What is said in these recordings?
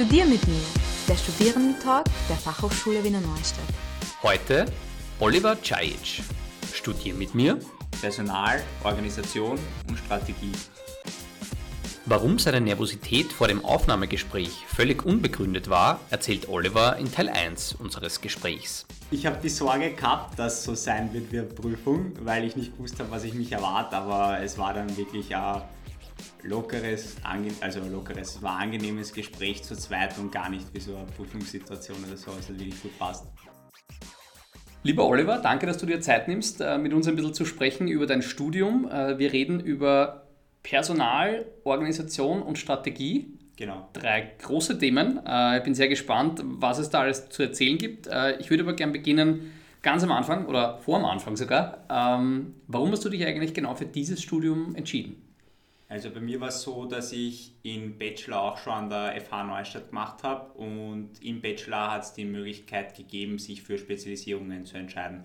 Studier mit mir, der Studierendentalk der Fachhochschule Wiener Neustadt. Heute Oliver Czajic. Studier mit mir. Personal, Organisation und Strategie. Warum seine Nervosität vor dem Aufnahmegespräch völlig unbegründet war, erzählt Oliver in Teil 1 unseres Gesprächs. Ich habe die Sorge gehabt, dass es so sein wird wie eine Prüfung, weil ich nicht gewusst habe, was ich mich erwarte, aber es war dann wirklich ein lockeres, also lockeres, es war ein angenehmes Gespräch zu zweit und gar nicht wie so eine Prüfungssituation oder so, also wirklich gut passt. Lieber Oliver, danke, dass du dir Zeit nimmst, äh, mit uns ein bisschen zu sprechen über dein Studium. Äh, wir reden über Personal, Organisation und Strategie. Genau. Drei große Themen. Äh, ich bin sehr gespannt, was es da alles zu erzählen gibt. Ich würde aber gerne beginnen, ganz am Anfang oder vor am Anfang sogar. Ähm, warum hast du dich eigentlich genau für dieses Studium entschieden? Also bei mir war es so, dass ich im Bachelor auch schon an der FH Neustadt gemacht habe und im Bachelor hat es die Möglichkeit gegeben, sich für Spezialisierungen zu entscheiden.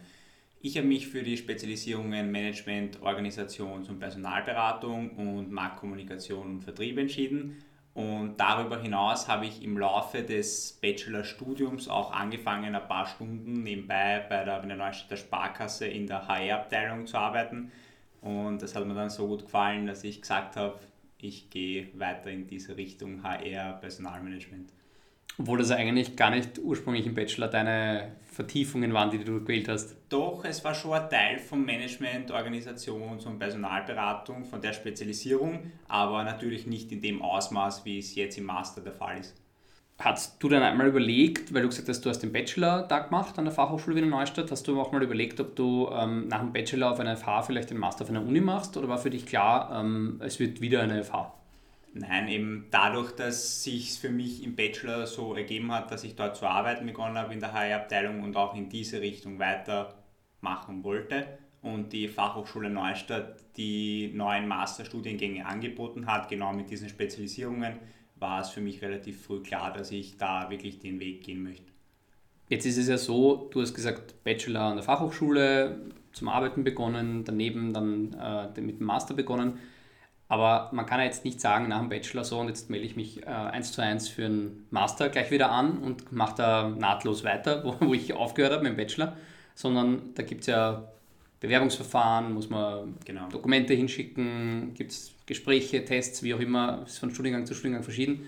Ich habe mich für die Spezialisierungen Management, Organisations- und Personalberatung und Marktkommunikation und Vertrieb entschieden. Und darüber hinaus habe ich im Laufe des Bachelorstudiums auch angefangen, ein paar Stunden nebenbei bei der Wiener Neustädter Sparkasse in der HR-Abteilung zu arbeiten und das hat mir dann so gut gefallen, dass ich gesagt habe, ich gehe weiter in diese Richtung HR, Personalmanagement. Obwohl das eigentlich gar nicht ursprünglich im Bachelor deine Vertiefungen waren, die du gewählt hast. Doch, es war schon ein Teil von Management, Organisations- und Personalberatung, von der Spezialisierung, aber natürlich nicht in dem Ausmaß, wie es jetzt im Master der Fall ist. Hast du dann einmal überlegt, weil du gesagt hast, du hast den Bachelor da gemacht an der Fachhochschule Wiener Neustadt, hast du auch mal überlegt, ob du ähm, nach dem Bachelor auf einer FH vielleicht den Master auf einer Uni machst oder war für dich klar, ähm, es wird wieder eine FH? Nein, eben dadurch, dass sich für mich im Bachelor so ergeben hat, dass ich dort zu arbeiten begonnen habe in der HR-Abteilung und auch in diese Richtung weitermachen wollte und die Fachhochschule Neustadt die neuen Masterstudiengänge angeboten hat, genau mit diesen Spezialisierungen, war es für mich relativ früh klar, dass ich da wirklich den Weg gehen möchte. Jetzt ist es ja so, du hast gesagt, Bachelor an der Fachhochschule, zum Arbeiten begonnen, daneben dann äh, mit dem Master begonnen. Aber man kann ja jetzt nicht sagen, nach dem Bachelor so und jetzt melde ich mich äh, eins zu eins für einen Master gleich wieder an und mache da nahtlos weiter, wo, wo ich aufgehört habe mit dem Bachelor, sondern da gibt es ja Bewerbungsverfahren, muss man genau. Dokumente hinschicken, gibt es Gespräche, Tests, wie auch immer, ist von Studiengang zu Studiengang verschieden.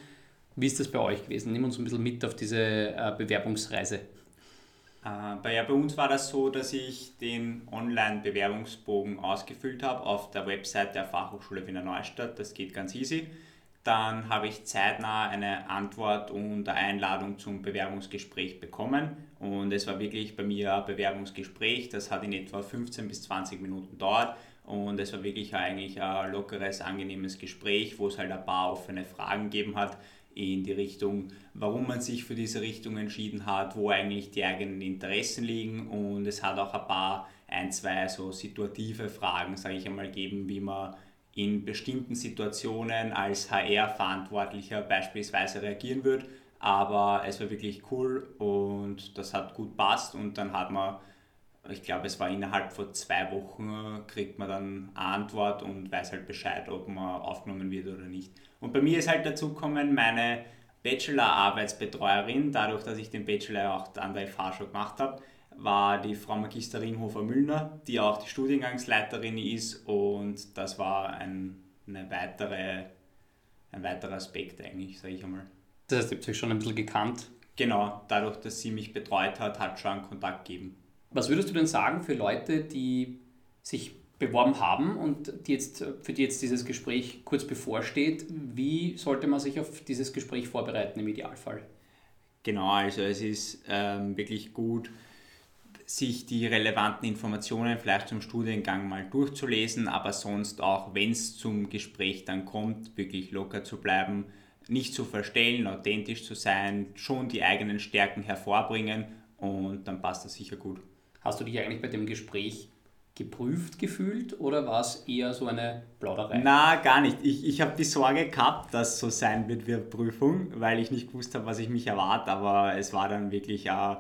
Wie ist das bei euch gewesen? Nimm uns ein bisschen mit auf diese äh, Bewerbungsreise. Äh, bei, ja, bei uns war das so, dass ich den Online-Bewerbungsbogen ausgefüllt habe auf der Website der Fachhochschule Wiener Neustadt. Das geht ganz easy. Dann habe ich zeitnah eine Antwort und eine Einladung zum Bewerbungsgespräch bekommen. Und es war wirklich bei mir ein Bewerbungsgespräch. Das hat in etwa 15 bis 20 Minuten gedauert. Und es war wirklich eigentlich ein lockeres, angenehmes Gespräch, wo es halt ein paar offene Fragen gegeben hat in die Richtung, warum man sich für diese Richtung entschieden hat, wo eigentlich die eigenen Interessen liegen. Und es hat auch ein paar, ein, zwei so situative Fragen, sage ich einmal, gegeben, wie man in bestimmten Situationen als HR-Verantwortlicher beispielsweise reagieren würde. Aber es war wirklich cool und das hat gut passt und dann hat man, ich glaube, es war innerhalb von zwei Wochen, kriegt man dann eine Antwort und weiß halt Bescheid, ob man aufgenommen wird oder nicht. Und bei mir ist halt dazu gekommen, meine Bachelor-Arbeitsbetreuerin, dadurch, dass ich den Bachelor auch an der FH schon gemacht habe, war die Frau Magisterin Hofer-Müllner, die auch die Studiengangsleiterin ist und das war ein, eine weitere, ein weiterer Aspekt eigentlich, sage ich einmal. Das heißt, ihr habt euch schon ein bisschen gekannt? Genau, dadurch, dass sie mich betreut hat, hat schon Kontakt gegeben. Was würdest du denn sagen für Leute, die sich beworben haben und die jetzt, für die jetzt dieses Gespräch kurz bevorsteht? Wie sollte man sich auf dieses Gespräch vorbereiten im Idealfall? Genau, also es ist ähm, wirklich gut, sich die relevanten Informationen vielleicht zum Studiengang mal durchzulesen, aber sonst auch, wenn es zum Gespräch dann kommt, wirklich locker zu bleiben, nicht zu verstellen, authentisch zu sein, schon die eigenen Stärken hervorbringen und dann passt das sicher gut. Hast du dich eigentlich bei dem Gespräch geprüft gefühlt oder war es eher so eine Plauderei? Na, gar nicht. Ich, ich habe die Sorge gehabt, dass es so sein wird wie eine Prüfung, weil ich nicht gewusst habe, was ich mich erwarte, aber es war dann wirklich ein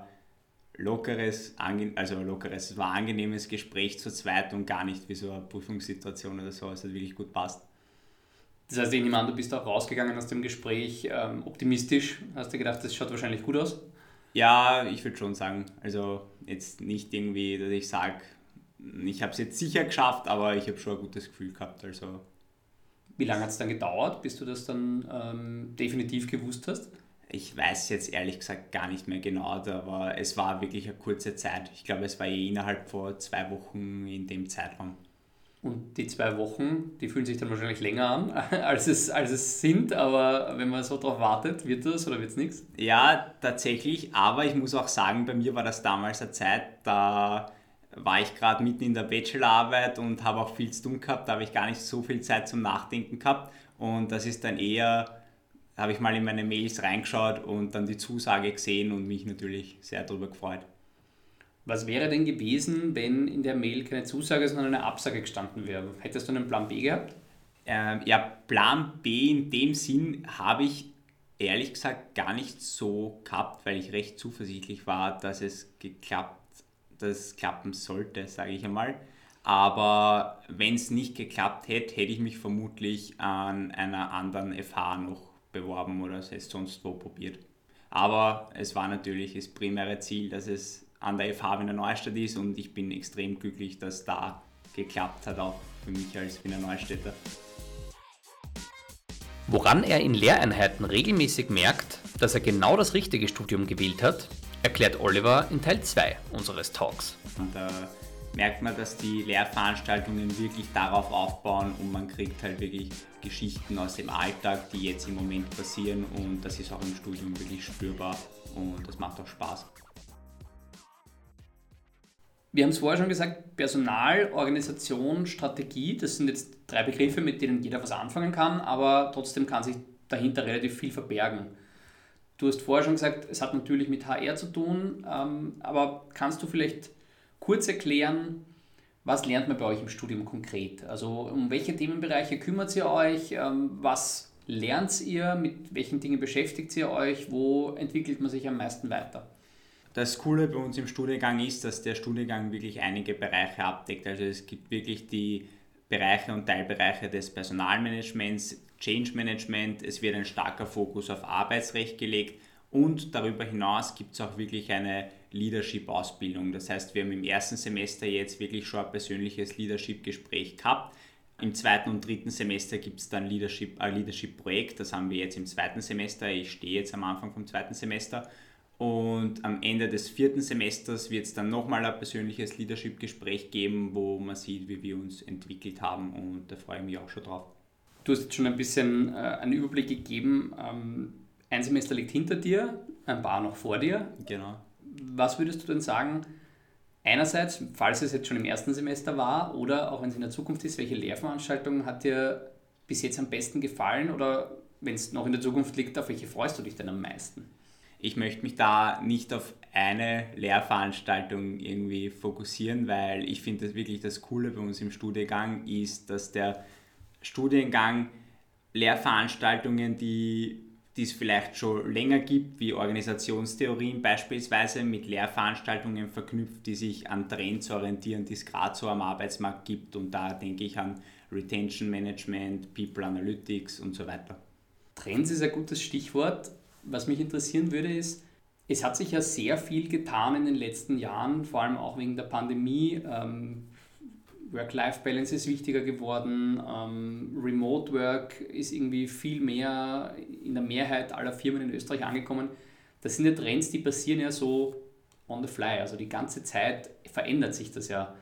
lockeres, also lockeres, es war ein angenehmes Gespräch zu zweit und gar nicht wie so eine Prüfungssituation oder so, also wirklich gut passt. Das heißt, ich nehme an, du bist auch rausgegangen aus dem Gespräch ähm, optimistisch. Hast du gedacht, das schaut wahrscheinlich gut aus? Ja, ich würde schon sagen. Also jetzt nicht irgendwie, dass ich sage, ich habe es jetzt sicher geschafft, aber ich habe schon ein gutes Gefühl gehabt. Also. Wie lange hat es dann gedauert, bis du das dann ähm, definitiv gewusst hast? Ich weiß jetzt ehrlich gesagt gar nicht mehr genau, aber es war wirklich eine kurze Zeit. Ich glaube, es war eh innerhalb von zwei Wochen in dem Zeitraum. Und die zwei Wochen, die fühlen sich dann wahrscheinlich länger an, als es, als es sind, aber wenn man so darauf wartet, wird das oder wird es nichts? Ja, tatsächlich, aber ich muss auch sagen, bei mir war das damals eine Zeit, da war ich gerade mitten in der Bachelorarbeit und habe auch viel zu tun gehabt, da habe ich gar nicht so viel Zeit zum Nachdenken gehabt und das ist dann eher, da habe ich mal in meine Mails reingeschaut und dann die Zusage gesehen und mich natürlich sehr darüber gefreut. Was wäre denn gewesen, wenn in der Mail keine Zusage, sondern eine Absage gestanden wäre? Hättest du einen Plan B gehabt? Ähm, ja, Plan B in dem Sinn habe ich ehrlich gesagt gar nicht so gehabt, weil ich recht zuversichtlich war, dass es geklappt, dass es klappen sollte, sage ich einmal. Aber wenn es nicht geklappt hätte, hätte ich mich vermutlich an einer anderen FH noch beworben oder es sonst wo probiert. Aber es war natürlich das primäre Ziel, dass es an der FH Wiener Neustadt ist und ich bin extrem glücklich, dass da geklappt hat, auch für mich als Wiener Neustädter. Woran er in Lehreinheiten regelmäßig merkt, dass er genau das richtige Studium gewählt hat, erklärt Oliver in Teil 2 unseres Talks. Und da merkt man, dass die Lehrveranstaltungen wirklich darauf aufbauen und man kriegt halt wirklich Geschichten aus dem Alltag, die jetzt im Moment passieren und das ist auch im Studium wirklich spürbar und das macht auch Spaß. Wir haben es vorher schon gesagt, Personal, Organisation, Strategie, das sind jetzt drei Begriffe, mit denen jeder was anfangen kann, aber trotzdem kann sich dahinter relativ viel verbergen. Du hast vorher schon gesagt, es hat natürlich mit HR zu tun, ähm, aber kannst du vielleicht kurz erklären, was lernt man bei euch im Studium konkret? Also um welche Themenbereiche kümmert ihr euch? Ähm, was lernt ihr? Mit welchen Dingen beschäftigt ihr euch? Wo entwickelt man sich am meisten weiter? Das Coole bei uns im Studiengang ist, dass der Studiengang wirklich einige Bereiche abdeckt. Also es gibt wirklich die Bereiche und Teilbereiche des Personalmanagements, Change Management, es wird ein starker Fokus auf Arbeitsrecht gelegt und darüber hinaus gibt es auch wirklich eine Leadership-Ausbildung. Das heißt, wir haben im ersten Semester jetzt wirklich schon ein persönliches Leadership-Gespräch gehabt. Im zweiten und dritten Semester gibt es dann Leadership, ein Leadership-Projekt, das haben wir jetzt im zweiten Semester. Ich stehe jetzt am Anfang vom zweiten Semester und am Ende des vierten Semesters wird es dann nochmal ein persönliches Leadership-Gespräch geben, wo man sieht, wie wir uns entwickelt haben und da freue ich mich auch schon drauf. Du hast jetzt schon ein bisschen äh, einen Überblick gegeben. Ähm, ein Semester liegt hinter dir, ein paar noch vor dir. Genau. Was würdest du denn sagen, einerseits, falls es jetzt schon im ersten Semester war oder auch wenn es in der Zukunft ist, welche Lehrveranstaltung hat dir bis jetzt am besten gefallen oder wenn es noch in der Zukunft liegt, auf welche freust du dich denn am meisten? ich möchte mich da nicht auf eine Lehrveranstaltung irgendwie fokussieren, weil ich finde das wirklich das Coole bei uns im Studiengang ist, dass der Studiengang Lehrveranstaltungen, die, die es vielleicht schon länger gibt, wie Organisationstheorien beispielsweise, mit Lehrveranstaltungen verknüpft, die sich an Trends orientieren, die es gerade so am Arbeitsmarkt gibt. Und da denke ich an Retention Management, People Analytics und so weiter. Trends ist ein gutes Stichwort was mich interessieren würde, ist, es hat sich ja sehr viel getan in den letzten Jahren, vor allem auch wegen der Pandemie. Ähm, Work-Life-Balance ist wichtiger geworden, ähm, Remote Work ist irgendwie viel mehr in der Mehrheit aller Firmen in Österreich angekommen. Das sind ja Trends, die passieren ja so on the fly, also die ganze Zeit verändert sich das ja.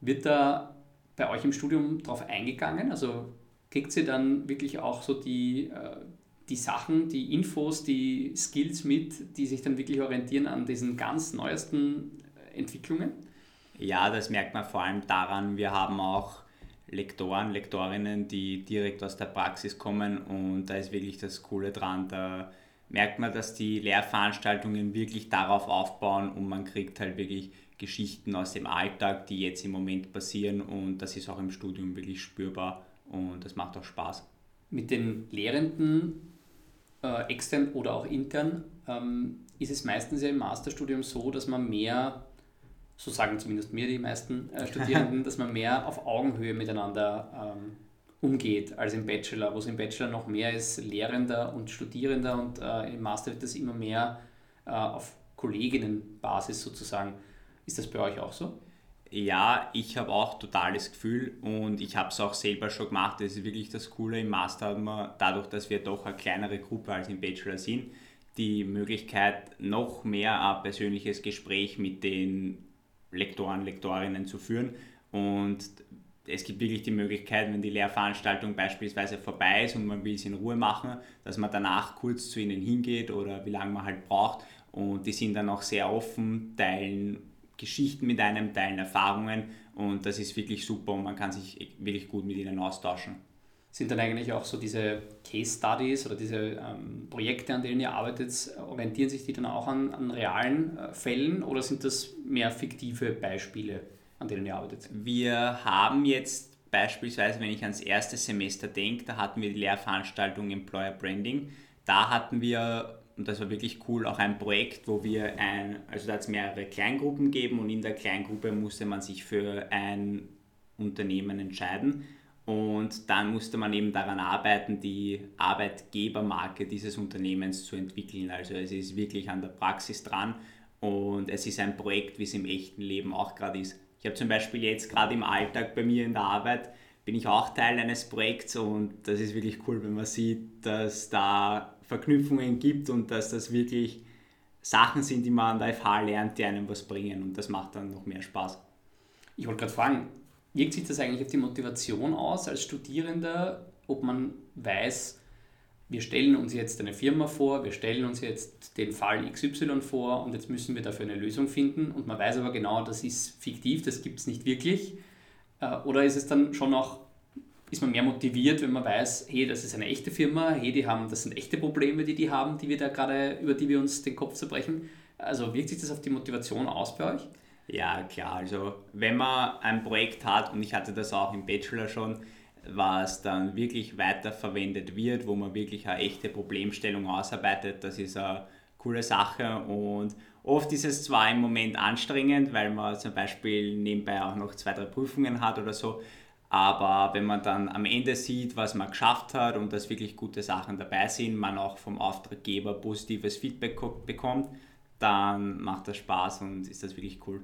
Wird da bei euch im Studium darauf eingegangen? Also kriegt ihr dann wirklich auch so die, äh, die Sachen, die Infos, die Skills mit, die sich dann wirklich orientieren an diesen ganz neuesten Entwicklungen? Ja, das merkt man vor allem daran, wir haben auch Lektoren, Lektorinnen, die direkt aus der Praxis kommen und da ist wirklich das Coole dran. Da merkt man, dass die Lehrveranstaltungen wirklich darauf aufbauen und man kriegt halt wirklich Geschichten aus dem Alltag, die jetzt im Moment passieren und das ist auch im Studium wirklich spürbar und das macht auch Spaß. Mit den Lehrenden äh, extern oder auch intern, ähm, ist es meistens ja im Masterstudium so, dass man mehr, so sagen zumindest mir die meisten äh, Studierenden, dass man mehr auf Augenhöhe miteinander ähm, umgeht als im Bachelor, wo es im Bachelor noch mehr ist, Lehrender und Studierender und äh, im Master wird das immer mehr äh, auf Kolleginnenbasis sozusagen. Ist das bei euch auch so? Ja, ich habe auch totales Gefühl und ich habe es auch selber schon gemacht. Das ist wirklich das Coole. Im Master hat man, dadurch, dass wir doch eine kleinere Gruppe als im Bachelor sind, die Möglichkeit, noch mehr ein persönliches Gespräch mit den Lektoren, Lektorinnen zu führen. Und es gibt wirklich die Möglichkeit, wenn die Lehrveranstaltung beispielsweise vorbei ist und man will es in Ruhe machen, dass man danach kurz zu ihnen hingeht oder wie lange man halt braucht. Und die sind dann auch sehr offen, teilen Geschichten mit einem, teilen Erfahrungen und das ist wirklich super und man kann sich wirklich gut mit ihnen austauschen. Sind dann eigentlich auch so diese Case Studies oder diese ähm, Projekte, an denen ihr arbeitet, orientieren sich die dann auch an, an realen äh, Fällen oder sind das mehr fiktive Beispiele, an denen ihr arbeitet? Wir haben jetzt beispielsweise, wenn ich ans erste Semester denke, da hatten wir die Lehrveranstaltung Employer Branding. Da hatten wir und das war wirklich cool, auch ein Projekt, wo wir ein, also da hat es mehrere Kleingruppen gegeben und in der Kleingruppe musste man sich für ein Unternehmen entscheiden und dann musste man eben daran arbeiten, die Arbeitgebermarke dieses Unternehmens zu entwickeln. Also es ist wirklich an der Praxis dran und es ist ein Projekt, wie es im echten Leben auch gerade ist. Ich habe zum Beispiel jetzt gerade im Alltag bei mir in der Arbeit bin ich auch Teil eines Projekts und das ist wirklich cool, wenn man sieht, dass da Verknüpfungen gibt und dass das wirklich Sachen sind, die man an der FH lernt, die einem was bringen und das macht dann noch mehr Spaß. Ich wollte gerade fragen, wirkt sich das eigentlich auf die Motivation aus als Studierender, ob man weiß, wir stellen uns jetzt eine Firma vor, wir stellen uns jetzt den Fall XY vor und jetzt müssen wir dafür eine Lösung finden und man weiß aber genau, das ist fiktiv, das gibt es nicht wirklich. Äh, oder ist es dann schon auch ist man mehr motiviert, wenn man weiß, hey, das ist eine echte Firma, hey, die haben, das sind echte Probleme, die die haben, die wir da gerade, über die wir uns den Kopf zerbrechen. Also wirkt sich das auf die Motivation aus bei euch? Ja, klar. Also wenn man ein Projekt hat, und ich hatte das auch im Bachelor schon, was dann wirklich weiterverwendet wird, wo man wirklich eine echte Problemstellung ausarbeitet, das ist eine coole Sache und oft ist es zwar im Moment anstrengend, weil man zum Beispiel nebenbei auch noch zwei, drei Prüfungen hat oder so, aber wenn man dann am Ende sieht, was man geschafft hat und dass wirklich gute Sachen dabei sind, man auch vom Auftraggeber positives Feedback bekommt, dann macht das Spaß und ist das wirklich cool.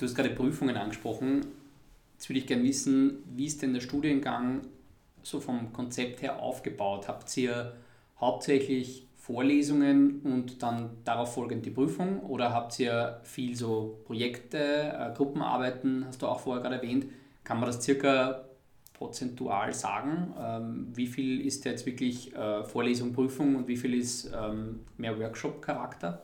Du hast gerade Prüfungen angesprochen. Jetzt würde ich gerne wissen, wie ist denn der Studiengang so vom Konzept her aufgebaut? Habt ihr hauptsächlich Vorlesungen und dann darauf folgend die Prüfung oder habt ihr viel so Projekte, äh, Gruppenarbeiten, hast du auch vorher gerade erwähnt? Kann man das circa prozentual sagen? Ähm, wie viel ist jetzt wirklich äh, Vorlesung, Prüfung und wie viel ist ähm, mehr Workshop-Charakter?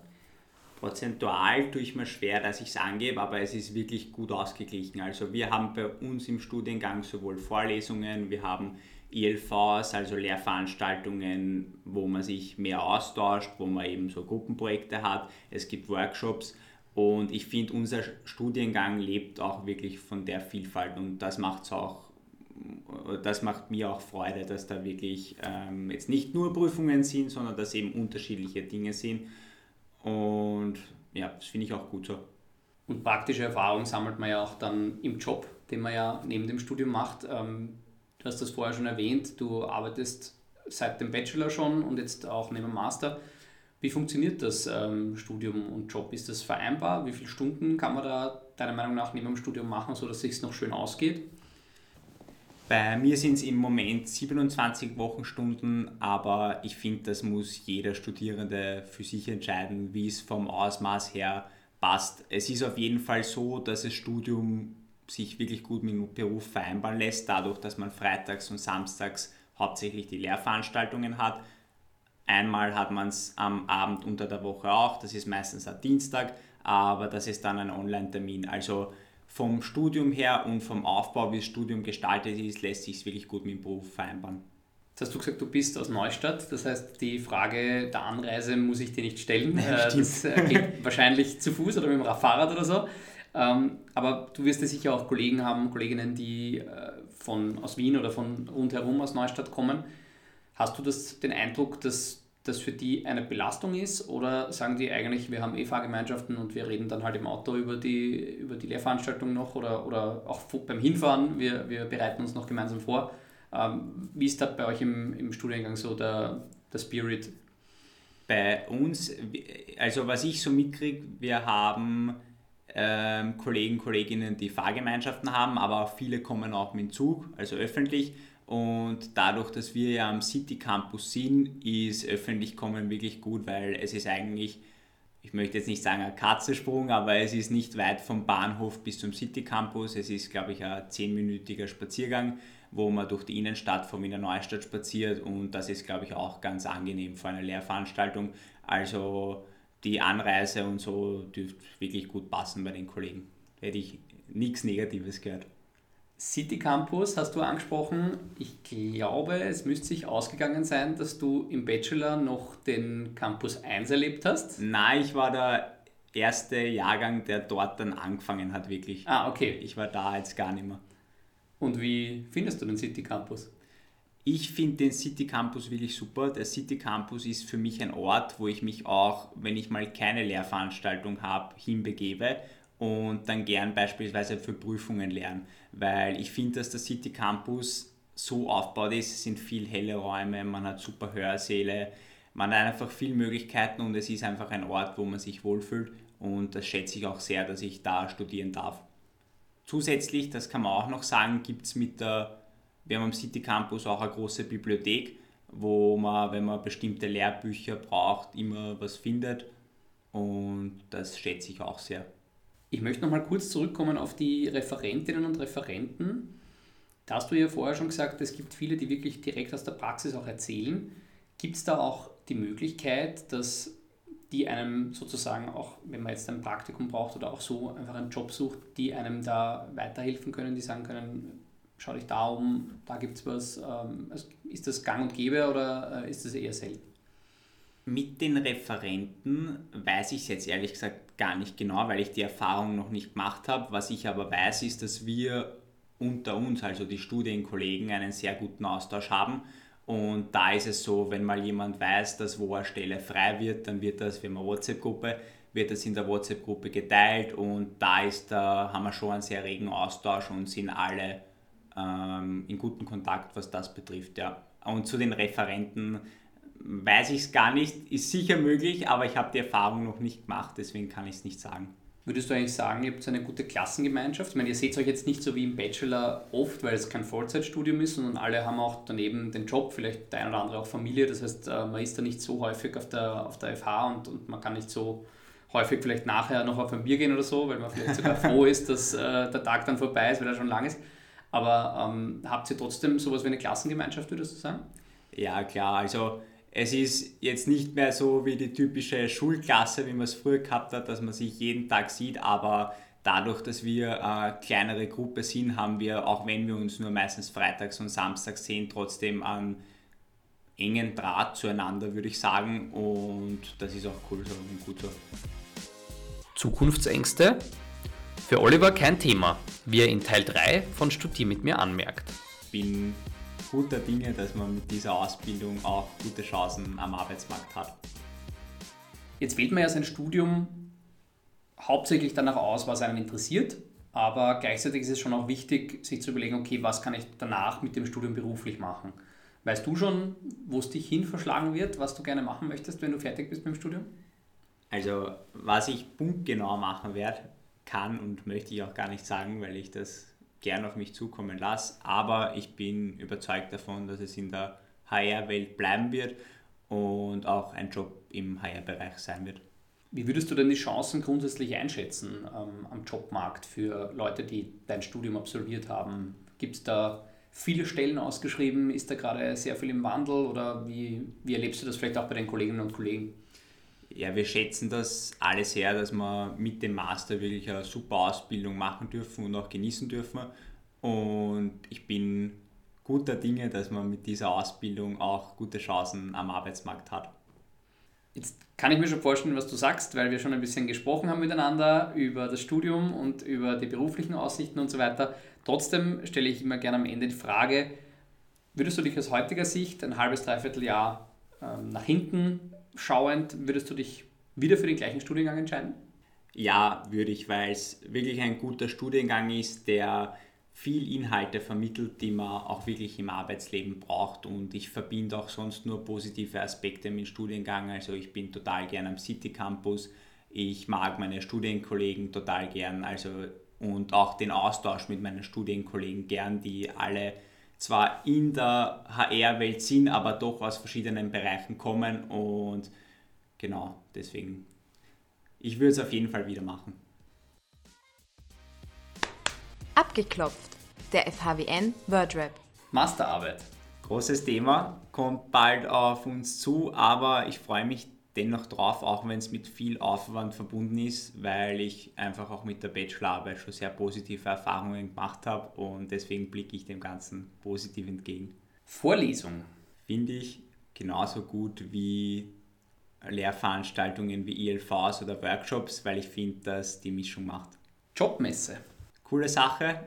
Prozentual tue ich mir schwer, dass ich es angebe, aber es ist wirklich gut ausgeglichen. Also wir haben bei uns im Studiengang sowohl Vorlesungen, wir haben ILVs, also Lehrveranstaltungen, wo man sich mehr austauscht, wo man eben so Gruppenprojekte hat. Es gibt Workshops und ich finde, unser Studiengang lebt auch wirklich von der Vielfalt und das macht auch, das macht mir auch Freude, dass da wirklich ähm, jetzt nicht nur Prüfungen sind, sondern dass eben unterschiedliche Dinge sind. Und ja, das finde ich auch gut so. Und praktische Erfahrung sammelt man ja auch dann im Job, den man ja neben dem Studium macht. Ähm, du hast das vorher schon erwähnt, du arbeitest seit dem Bachelor schon und jetzt auch neben dem Master. Wie funktioniert das ähm, Studium und Job? Ist das vereinbar? Wie viele Stunden kann man da deiner Meinung nach neben dem Studium machen, sodass es sich noch schön ausgeht? Bei mir sind es im Moment 27 Wochenstunden, aber ich finde, das muss jeder Studierende für sich entscheiden, wie es vom Ausmaß her passt. Es ist auf jeden Fall so, dass das Studium sich wirklich gut mit dem Beruf vereinbaren lässt, dadurch, dass man freitags und samstags hauptsächlich die Lehrveranstaltungen hat Einmal hat man es am Abend unter der Woche auch, das ist meistens ein Dienstag, aber das ist dann ein Online-Termin. Also vom Studium her und vom Aufbau, wie das Studium gestaltet ist, lässt sich es wirklich gut mit dem Beruf vereinbaren. Jetzt hast du gesagt, du bist aus Neustadt, das heißt, die Frage der Anreise muss ich dir nicht stellen. Ja, das geht wahrscheinlich zu Fuß oder mit dem Fahrrad oder so. Ähm, aber du wirst ja sicher auch Kollegen haben, Kolleginnen, die äh, von, aus Wien oder von rundherum aus Neustadt kommen. Hast du das, den Eindruck, dass das für die eine Belastung ist oder sagen die eigentlich, wir haben eh Fahrgemeinschaften und wir reden dann halt im Auto über die, über die Lehrveranstaltung noch oder, oder auch beim Hinfahren, wir, wir bereiten uns noch gemeinsam vor. Ähm, wie ist da bei euch im, im Studiengang so der, der Spirit? Bei uns, also was ich so mitkriege, wir haben ähm, Kollegen, Kolleginnen, die Fahrgemeinschaften haben, aber auch viele kommen auch mit dem Zug, also öffentlich und dadurch, dass wir ja am City Campus sind, ist öffentlich kommen wirklich gut, weil es ist eigentlich, ich möchte jetzt nicht sagen ein Katzensprung, aber es ist nicht weit vom Bahnhof bis zum City Campus. Es ist, glaube ich, ein zehnminütiger Spaziergang, wo man durch die Innenstadt von Wiener Neustadt spaziert und das ist, glaube ich, auch ganz angenehm vor einer Lehrveranstaltung. Also die Anreise und so dürfte wirklich gut passen bei den Kollegen. Hätte ich nichts Negatives gehört. City Campus hast du angesprochen. Ich glaube, es müsste sich ausgegangen sein, dass du im Bachelor noch den Campus 1 erlebt hast. Nein, ich war der erste Jahrgang, der dort dann angefangen hat, wirklich. Ah, okay. Ich war da jetzt gar nicht mehr. Und wie findest du den City Campus? Ich finde den City Campus wirklich super. Der City Campus ist für mich ein Ort, wo ich mich auch, wenn ich mal keine Lehrveranstaltung habe, hinbegebe und dann gern beispielsweise für Prüfungen lernen, weil ich finde, dass der City Campus so aufgebaut ist, es sind viel helle Räume, man hat super Hörsäle, man hat einfach viele Möglichkeiten und es ist einfach ein Ort, wo man sich wohlfühlt und das schätze ich auch sehr, dass ich da studieren darf. Zusätzlich, das kann man auch noch sagen, gibt es mit der, wir haben am City Campus auch eine große Bibliothek, wo man, wenn man bestimmte Lehrbücher braucht, immer was findet und das schätze ich auch sehr. Ich möchte noch mal kurz zurückkommen auf die Referentinnen und Referenten. Da hast du ja vorher schon gesagt, es gibt viele, die wirklich direkt aus der Praxis auch erzählen. Gibt es da auch die Möglichkeit, dass die einem sozusagen auch, wenn man jetzt ein Praktikum braucht oder auch so einfach einen Job sucht, die einem da weiterhelfen können, die sagen können, schau dich da um, da gibt es was. Ähm, also ist das gang und gäbe oder äh, ist das eher selten? Mit den Referenten weiß ich es jetzt ehrlich gesagt gar nicht genau, weil ich die Erfahrung noch nicht gemacht habe. Was ich aber weiß, ist, dass wir unter uns, also die Studienkollegen, einen sehr guten Austausch haben. Und da ist es so, wenn mal jemand weiß, dass wo eine Stelle frei wird, dann wird das, haben eine WhatsApp-Gruppe, wird das in der WhatsApp-Gruppe geteilt und da ist, da haben wir schon einen sehr regen Austausch und sind alle ähm, in guten Kontakt, was das betrifft. Ja. Und zu den Referenten, weiß ich es gar nicht. Ist sicher möglich, aber ich habe die Erfahrung noch nicht gemacht, deswegen kann ich es nicht sagen. Würdest du eigentlich sagen, ihr habt eine gute Klassengemeinschaft? Ich meine, ihr seht euch jetzt nicht so wie im Bachelor oft, weil es kein Vollzeitstudium ist, sondern alle haben auch daneben den Job, vielleicht der ein oder andere auch Familie. Das heißt, äh, man ist da nicht so häufig auf der, auf der FH und, und man kann nicht so häufig vielleicht nachher noch auf ein Bier gehen oder so, weil man vielleicht sogar froh ist, dass äh, der Tag dann vorbei ist, weil er schon lang ist. Aber ähm, habt ihr trotzdem sowas wie eine Klassengemeinschaft, würdest du sagen? Ja, klar. Also es ist jetzt nicht mehr so wie die typische Schulklasse, wie man es früher gehabt hat, dass man sich jeden Tag sieht, aber dadurch, dass wir eine kleinere Gruppe sind, haben wir, auch wenn wir uns nur meistens freitags und samstags sehen, trotzdem einen engen Draht zueinander, würde ich sagen. Und das ist auch cool so und gut so. Zukunftsängste? Für Oliver kein Thema, wie er in Teil 3 von Studier mit mir anmerkt. Bin guter Dinge, dass man mit dieser Ausbildung auch gute Chancen am Arbeitsmarkt hat. Jetzt wählt man ja sein Studium hauptsächlich danach aus, was einen interessiert, aber gleichzeitig ist es schon auch wichtig, sich zu überlegen, okay, was kann ich danach mit dem Studium beruflich machen? Weißt du schon, wo es dich hin verschlagen wird, was du gerne machen möchtest, wenn du fertig bist mit dem Studium? Also, was ich punktgenau machen werde, kann und möchte ich auch gar nicht sagen, weil ich das gern auf mich zukommen lasse. Aber ich bin überzeugt davon, dass es in der HR-Welt bleiben wird und auch ein Job im HR-Bereich sein wird. Wie würdest du denn die Chancen grundsätzlich einschätzen ähm, am Jobmarkt für Leute, die dein Studium absolviert haben? Gibt es da viele Stellen ausgeschrieben? Ist da gerade sehr viel im Wandel oder wie, wie erlebst du das vielleicht auch bei den Kolleginnen und Kollegen? Ja, wir schätzen das alle sehr, dass wir mit dem Master wirklich eine super Ausbildung machen dürfen und auch genießen dürfen. Und ich bin guter Dinge, dass man mit dieser Ausbildung auch gute Chancen am Arbeitsmarkt hat. Jetzt kann ich mir schon vorstellen, was du sagst, weil wir schon ein bisschen gesprochen haben miteinander über das Studium und über die beruflichen Aussichten und so weiter. Trotzdem stelle ich immer gerne am Ende die Frage, würdest du dich aus heutiger Sicht ein halbes, dreiviertel Jahr äh, ähm, nach hinten schauend, würdest du dich wieder für den gleichen Studiengang entscheiden? Ja, würde ich, weil es wirklich ein guter Studiengang ist, der viel Inhalte vermittelt, die man auch wirklich im Arbeitsleben braucht. Und ich verbinde auch sonst nur positive Aspekte mit dem Studiengang. Also ich bin total gern am City Campus. Ich mag meine Studienkollegen total gern. Also und auch den Austausch mit meinen Studienkollegen gern, die alle zwar in der HR-Welt sind, aber doch aus verschiedenen Bereichen kommen. Und genau, deswegen, ich würde es auf jeden Fall wieder machen. Abgeklopft. Der FHWN Wordrap. Masterarbeit. Großes Thema, kommt bald auf uns zu, aber ich freue mich dennoch drauf, auch wenn es mit viel Aufwand verbunden ist, weil ich einfach auch mit der Bachelorarbeit schon sehr positive Erfahrungen gemacht habe und deswegen blicke ich dem Ganzen positiv entgegen. Vorlesung. Finde ich genauso gut wie Lehrveranstaltungen wie ILVs oder Workshops, weil ich finde, dass die Mischung macht. Jobmesse. Coole Sache.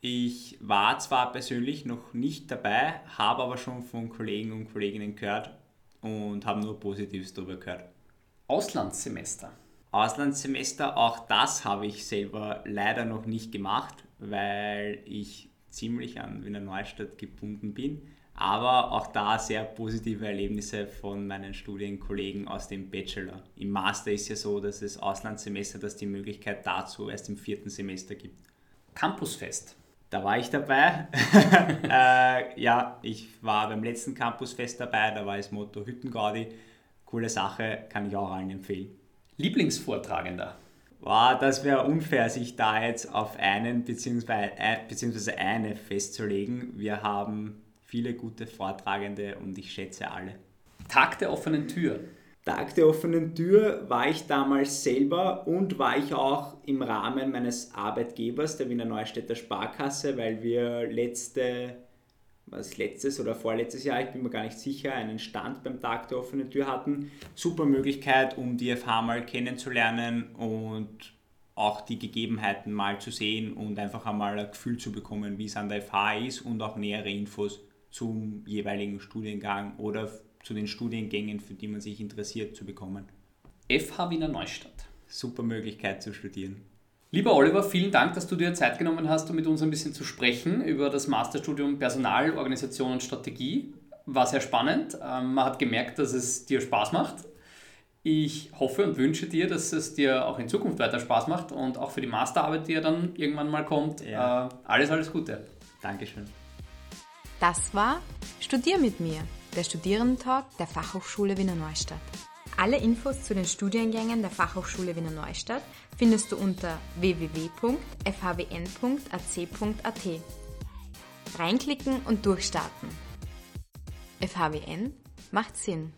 Ich war zwar persönlich noch nicht dabei, habe aber schon von Kollegen und Kolleginnen gehört und habe nur Positives darüber gehört. Auslandssemester. Auslandssemester, auch das habe ich selber leider noch nicht gemacht, weil ich ziemlich an Wiener Neustadt gebunden bin. Aber auch da sehr positive Erlebnisse von meinen Studienkollegen aus dem Bachelor. Im Master ist ja so, dass es Auslandssemester, dass die Möglichkeit dazu erst im vierten Semester gibt. Campusfest. Da war ich dabei. äh, ja, ich war beim letzten Campusfest dabei, da war das Motto Hüttengaudi. Coole Sache, kann ich auch allen empfehlen. Lieblingsvortragender. Wow, das wäre unfair, sich da jetzt auf einen bzw. beziehungsweise eine festzulegen. Wir haben viele gute Vortragende und ich schätze alle. Tag der offenen Tür. Tag der offenen Tür war ich damals selber und war ich auch im Rahmen meines Arbeitgebers, der Wiener Neustädter Sparkasse, weil wir letzte, was letztes oder vorletztes Jahr, ich bin mir gar nicht sicher, einen Stand beim Tag der offenen Tür hatten. Super Möglichkeit, um die FH mal kennenzulernen und auch die Gegebenheiten mal zu sehen und einfach einmal ein Gefühl zu bekommen, wie es an der FH ist und auch nähere Infos zum jeweiligen Studiengang oder zu den Studiengängen, für die man sich interessiert, zu bekommen. FH Wiener Neustadt. Super Möglichkeit zu studieren. Lieber Oliver, vielen Dank, dass du dir Zeit genommen hast, um mit uns ein bisschen zu sprechen über das Masterstudium Personal, Organisation und Strategie. War sehr spannend. Ähm, man hat gemerkt, dass es dir Spaß macht. Ich hoffe und wünsche dir, dass es dir auch in Zukunft weiter Spaß macht und auch für die Masterarbeit, die ja dann irgendwann mal kommt. Ja. Äh, alles, alles Gute. Dankeschön. Das war Studier mit mir, der Studierendentalk der Fachhochschule Wiener Neustadt. Alle Infos zu den Studiengängen der Fachhochschule Wiener Neustadt findest du unter www.fhwn.ac.at. Reinklicken und durchstarten. FHWN macht Sinn.